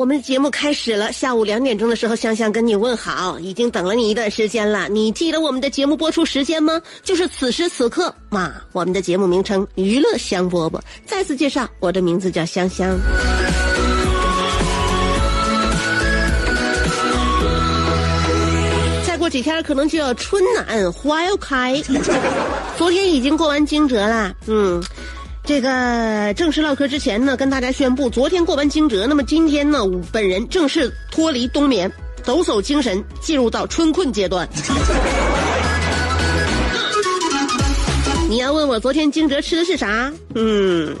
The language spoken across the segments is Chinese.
我们的节目开始了。下午两点钟的时候，香香跟你问好，已经等了你一段时间了。你记得我们的节目播出时间吗？就是此时此刻嘛。我们的节目名称《娱乐香饽饽》。再次介绍，我的名字叫香香。再过几天可能就要春暖花又开。昨天已经过完惊蛰了，嗯。这个正式唠嗑之前呢，跟大家宣布，昨天过完惊蛰，那么今天呢，本人正式脱离冬眠，抖擞精神，进入到春困阶段。你要问我昨天惊蛰吃的是啥？嗯，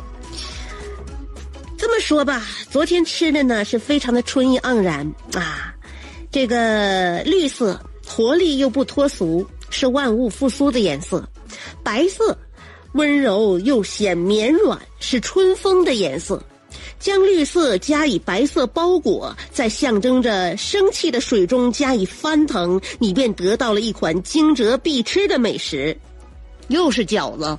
这么说吧，昨天吃的呢是非常的春意盎然啊，这个绿色，活力又不脱俗，是万物复苏的颜色，白色。温柔又显绵软，是春风的颜色。将绿色加以白色包裹，在象征着生气的水中加以翻腾，你便得到了一款惊蛰必吃的美食，又是饺子。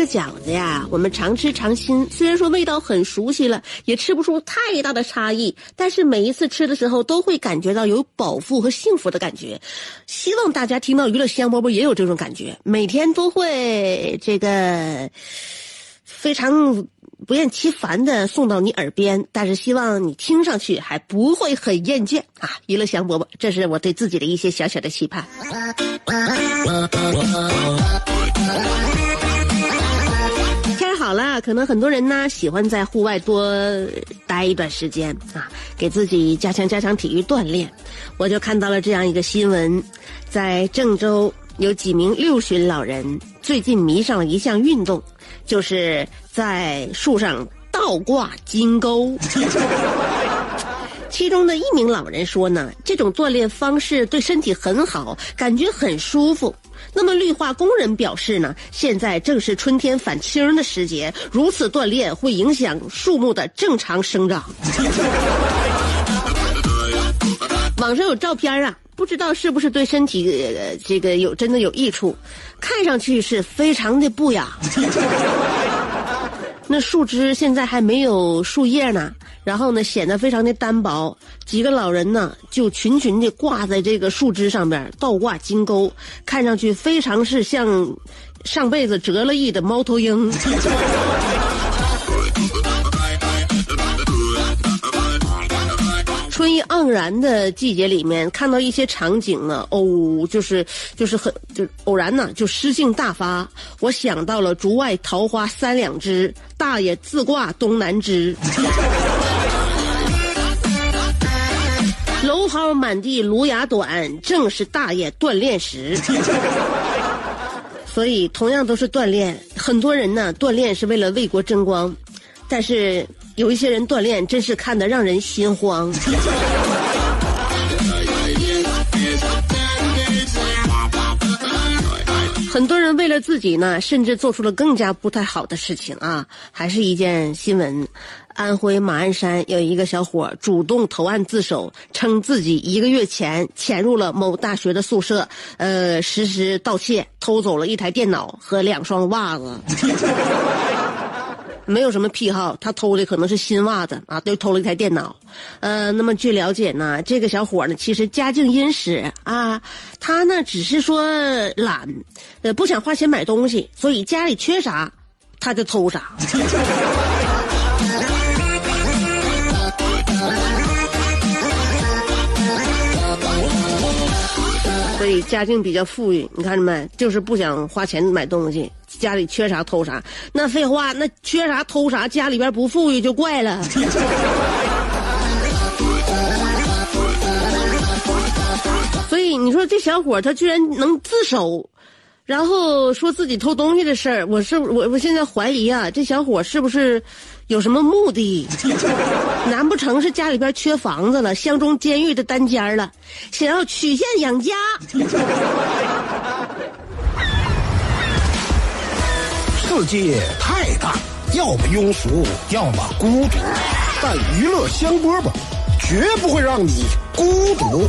这饺子呀，我们常吃常新。虽然说味道很熟悉了，也吃不出太大的差异，但是每一次吃的时候都会感觉到有饱腹和幸福的感觉。希望大家听到娱乐香饽饽也有这种感觉，每天都会这个非常不厌其烦的送到你耳边。但是希望你听上去还不会很厌倦啊！娱乐香饽饽，这是我对自己的一些小小的期盼。好了，可能很多人呢喜欢在户外多待一段时间啊，给自己加强加强体育锻炼。我就看到了这样一个新闻，在郑州有几名六旬老人最近迷上了一项运动，就是在树上倒挂金钩。其中的一名老人说呢，这种锻炼方式对身体很好，感觉很舒服。那么绿化工人表示呢，现在正是春天返青的时节，如此锻炼会影响树木的正常生长。网上有照片啊，不知道是不是对身体这个有真的有益处，看上去是非常的不雅。那树枝现在还没有树叶呢。然后呢，显得非常的单薄。几个老人呢，就群群的挂在这个树枝上边，倒挂金钩，看上去非常是像上辈子折了翼的猫头鹰。春意盎然的季节里面，看到一些场景呢，哦，就是就是很就偶然呢，就诗兴大发。我想到了“竹外桃花三两枝，大爷自挂东南枝”。蒿满地芦芽短，正是大爷锻炼时。所以，同样都是锻炼，很多人呢锻炼是为了为国争光，但是。有一些人锻炼，真是看得让人心慌。很多人为了自己呢，甚至做出了更加不太好的事情啊！还是一件新闻：安徽马鞍山有一个小伙主动投案自首，称自己一个月前潜入了某大学的宿舍，呃，实施盗窃，偷走了一台电脑和两双袜子。没有什么癖好，他偷的可能是新袜子啊，就偷了一台电脑。呃，那么据了解呢，这个小伙呢其实家境殷实啊，他呢只是说懒，呃，不想花钱买东西，所以家里缺啥他就偷啥。所以家境比较富裕，你看着没？就是不想花钱买东西，家里缺啥偷啥。那废话，那缺啥偷啥，家里边不富裕就怪了。所以你说这小伙他居然能自首，然后说自己偷东西的事儿，我是我我现在怀疑啊，这小伙是不是？有什么目的？难不成是家里边缺房子了，相中监狱的单间了，想要曲线养家？世界太大，要么庸俗，要么孤独，但娱乐香饽饽绝不会让你孤独，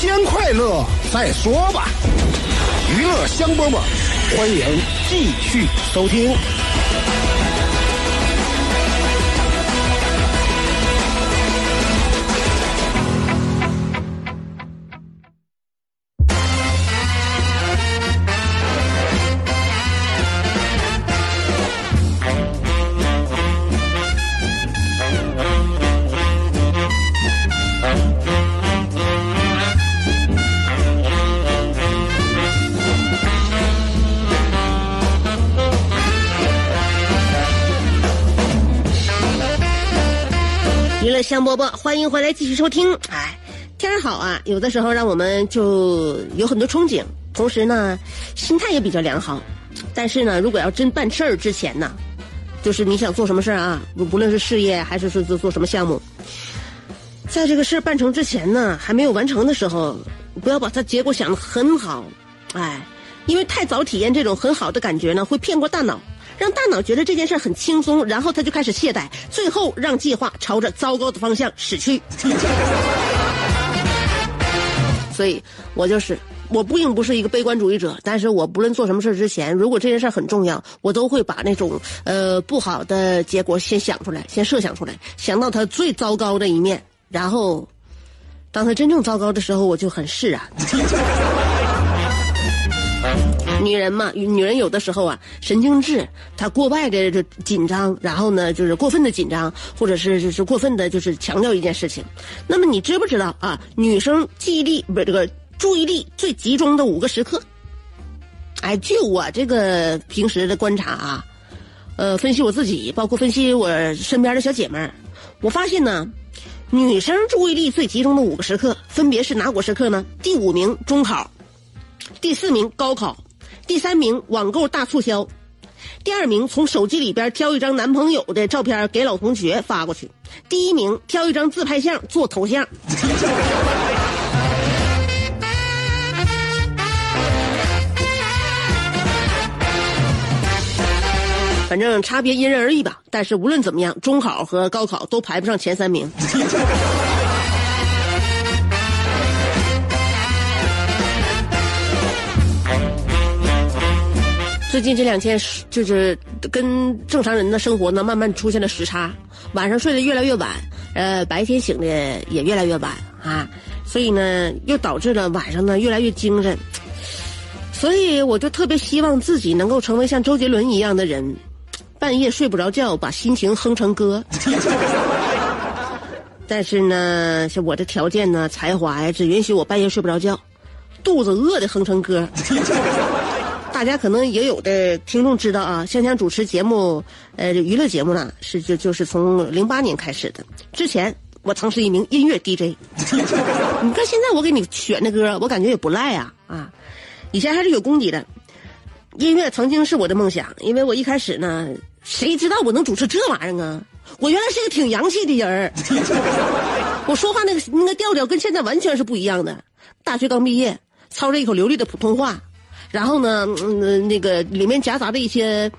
先快乐再说吧。娱乐香饽饽，欢迎继续收听。香饽饽，欢迎回来继续收听。哎，天儿好啊，有的时候让我们就有很多憧憬，同时呢，心态也比较良好。但是呢，如果要真办事儿之前呢，就是你想做什么事儿啊，不论是事业还是说做做什么项目，在这个事儿办成之前呢，还没有完成的时候，不要把它结果想的很好，哎，因为太早体验这种很好的感觉呢，会骗过大脑。让大脑觉得这件事很轻松，然后他就开始懈怠，最后让计划朝着糟糕的方向驶去。所以，我就是，我不并不是一个悲观主义者，但是我不论做什么事之前，如果这件事很重要，我都会把那种呃不好的结果先想出来，先设想出来，想到它最糟糕的一面，然后，当它真正糟糕的时候，我就很释然。女人嘛，女人有的时候啊，神经质，她过外的这紧张，然后呢，就是过分的紧张，或者是就是过分的，就是强调一件事情。那么你知不知道啊？女生记忆力不是这个注意力最集中的五个时刻？哎，据我这个平时的观察啊，呃，分析我自己，包括分析我身边的小姐妹儿，我发现呢，女生注意力最集中的五个时刻分别是哪五个时刻呢？第五名中考，第四名高考。第三名网购大促销，第二名从手机里边挑一张男朋友的照片给老同学发过去，第一名挑一张自拍相做头像。反正差别因人而异吧，但是无论怎么样，中考和高考都排不上前三名。最近这两天就是跟正常人的生活呢，慢慢出现了时差，晚上睡得越来越晚，呃，白天醒的也越来越晚啊，所以呢，又导致了晚上呢越来越精神，所以我就特别希望自己能够成为像周杰伦一样的人，半夜睡不着觉，把心情哼成歌。但是呢，像我的条件呢，才华呀，只允许我半夜睡不着觉，肚子饿的哼成歌。大家可能也有的听众知道啊，香香主持节目，呃，娱乐节目呢，是就就是从零八年开始的。之前我曾是一名音乐 DJ，你看现在我给你选的歌，我感觉也不赖啊啊！以前还是有功底的，音乐曾经是我的梦想，因为我一开始呢谁知道我能主持这玩意儿啊？我原来是个挺洋气的人，我说话那个那个调调跟现在完全是不一样的。大学刚毕业，操着一口流利的普通话，然后呢，嗯，那个里面夹杂着一些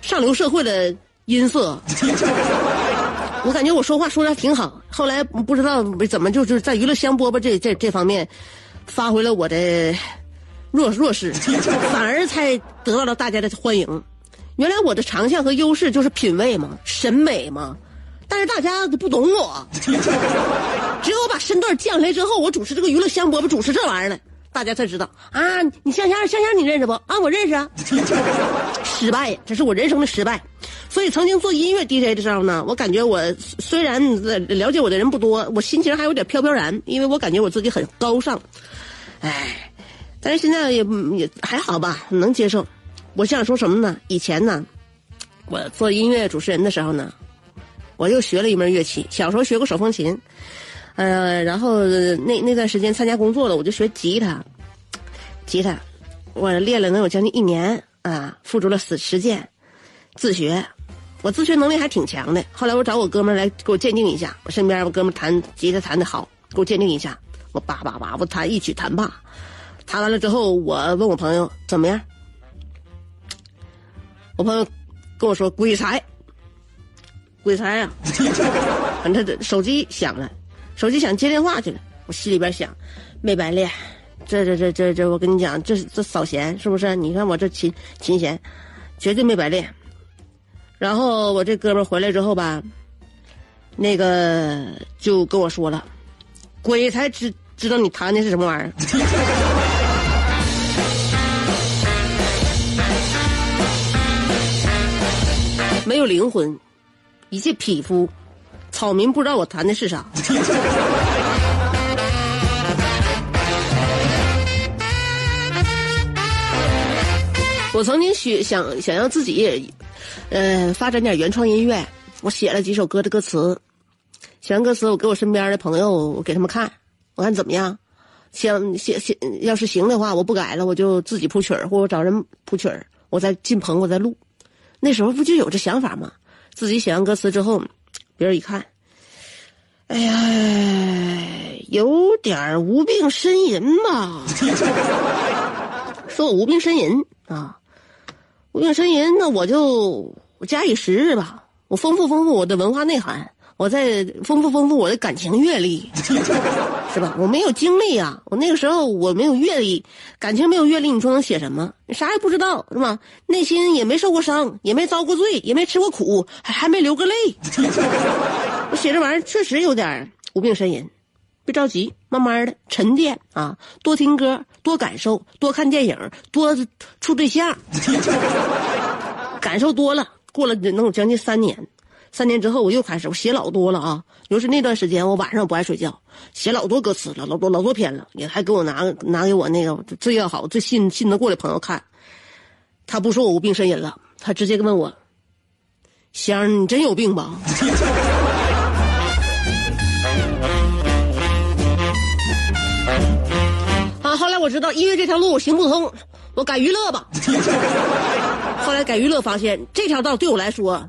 上流社会的音色。我感觉我说话说的挺好，后来不知道怎么就是在娱乐香饽饽这这这方面，发挥了我的弱弱势，反而才得到了大家的欢迎。原来我的长项和优势就是品味嘛，审美嘛，但是大家都不懂我。只有我把身段降下来之后，我主持这个娱乐香饽饽，主持这玩意儿了，大家才知道啊，你香香香香你认识不？啊，我认识啊。失败，这是我人生的失败。所以曾经做音乐 DJ 的时候呢，我感觉我虽然了解我的人不多，我心情还有点飘飘然，因为我感觉我自己很高尚。哎，但是现在也也还好吧，能接受。我想说什么呢？以前呢，我做音乐主持人的时候呢，我又学了一门乐器。小时候学过手风琴，呃，然后那那段时间参加工作了，我就学吉他。吉他，我练了能有将近一年啊，付出了实实践，自学。我自学能力还挺强的。后来我找我哥们来给我鉴定一下，我身边我哥们弹吉他弹的好，给我鉴定一下。我叭叭叭，我弹一曲弹罢，弹完了之后，我问我朋友怎么样？我朋友跟我说鬼才，鬼才啊！反正这手机响了，手机想接电话去了。我心里边想，没白练，这这这这这，我跟你讲，这这扫弦是不是？你看我这琴琴弦，绝对没白练。然后我这哥们回来之后吧，那个就跟我说了，鬼才知知道你弹的是什么玩意儿。没有灵魂，一介匹夫，草民不知道我弹的是啥。我曾经学想想要自己也。呃，发展点原创音乐，我写了几首歌的歌词，写完歌词，我给我身边的朋友，我给他们看，我看怎么样？想写写，要是行的话，我不改了，我就自己谱曲儿，或者找人谱曲儿，我再进棚，我再录。那时候不就有这想法吗？自己写完歌词之后，别人一看，哎呀，有点无病呻吟吧？说我无病呻吟啊。无病呻吟，那我就我加以时日吧。我丰富丰富我的文化内涵，我再丰富丰富我的感情阅历，是吧？我没有经历啊，我那个时候我没有阅历，感情没有阅历，你说能写什么？你啥也不知道，是吧？内心也没受过伤，也没遭过罪，也没吃过苦，还还没流过泪。我写这玩意儿确实有点无病呻吟。别着急，慢慢的沉淀啊！多听歌，多感受，多看电影，多处对象，感受多了，过了能有将近三年。三年之后，我又开始，我写老多了啊！尤其那段时间，我晚上不爱睡觉，写老多歌词了，老多老多篇了，也还给我拿拿给我那个最要好、最信信得过的朋友看。他不说我无病呻吟了，他直接问我：“香儿，你真有病吧？” 啊后来我知道音乐这条路我行不通，我改娱乐吧。后来改娱乐，发现这条道对我来说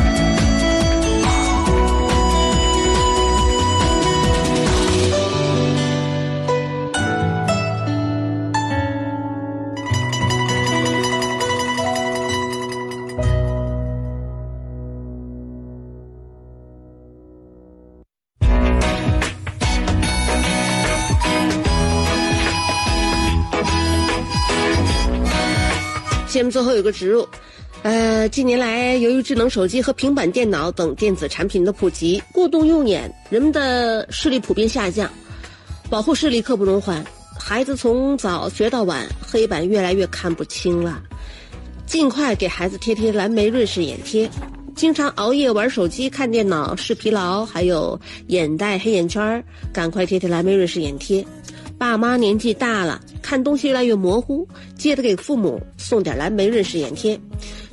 节目最后有个植入，呃，近年来由于智能手机和平板电脑等电子产品的普及，过度用眼，人们的视力普遍下降，保护视力刻不容缓。孩子从早学到晚，黑板越来越看不清了，尽快给孩子贴贴蓝莓润视眼贴。经常熬夜玩手机、看电脑、视疲劳，还有眼袋、黑眼圈，赶快贴贴蓝莓润视眼贴。爸妈年纪大了，看东西越来越模糊，记得给父母送点蓝莓润视眼贴。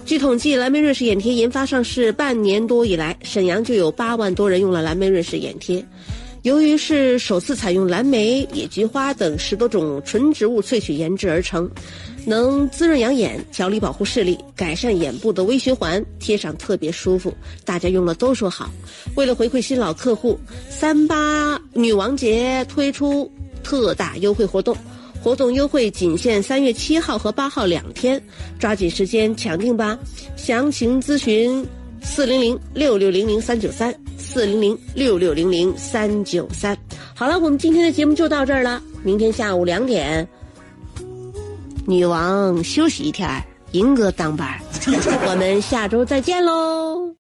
据统计，蓝莓润视眼贴研发上市半年多以来，沈阳就有八万多人用了蓝莓润视眼贴。由于是首次采用蓝莓、野菊花等十多种纯植物萃取研制而成，能滋润养眼、调理保护视力、改善眼部的微循环，贴上特别舒服，大家用了都说好。为了回馈新老客户，三八女王节推出。特大优惠活动，活动优惠仅限三月七号和八号两天，抓紧时间抢订吧！详情咨询四零零六六零零三九三四零零六六零零三九三。好了，我们今天的节目就到这儿了，明天下午两点，女王休息一天，银哥当班，我们下周再见喽。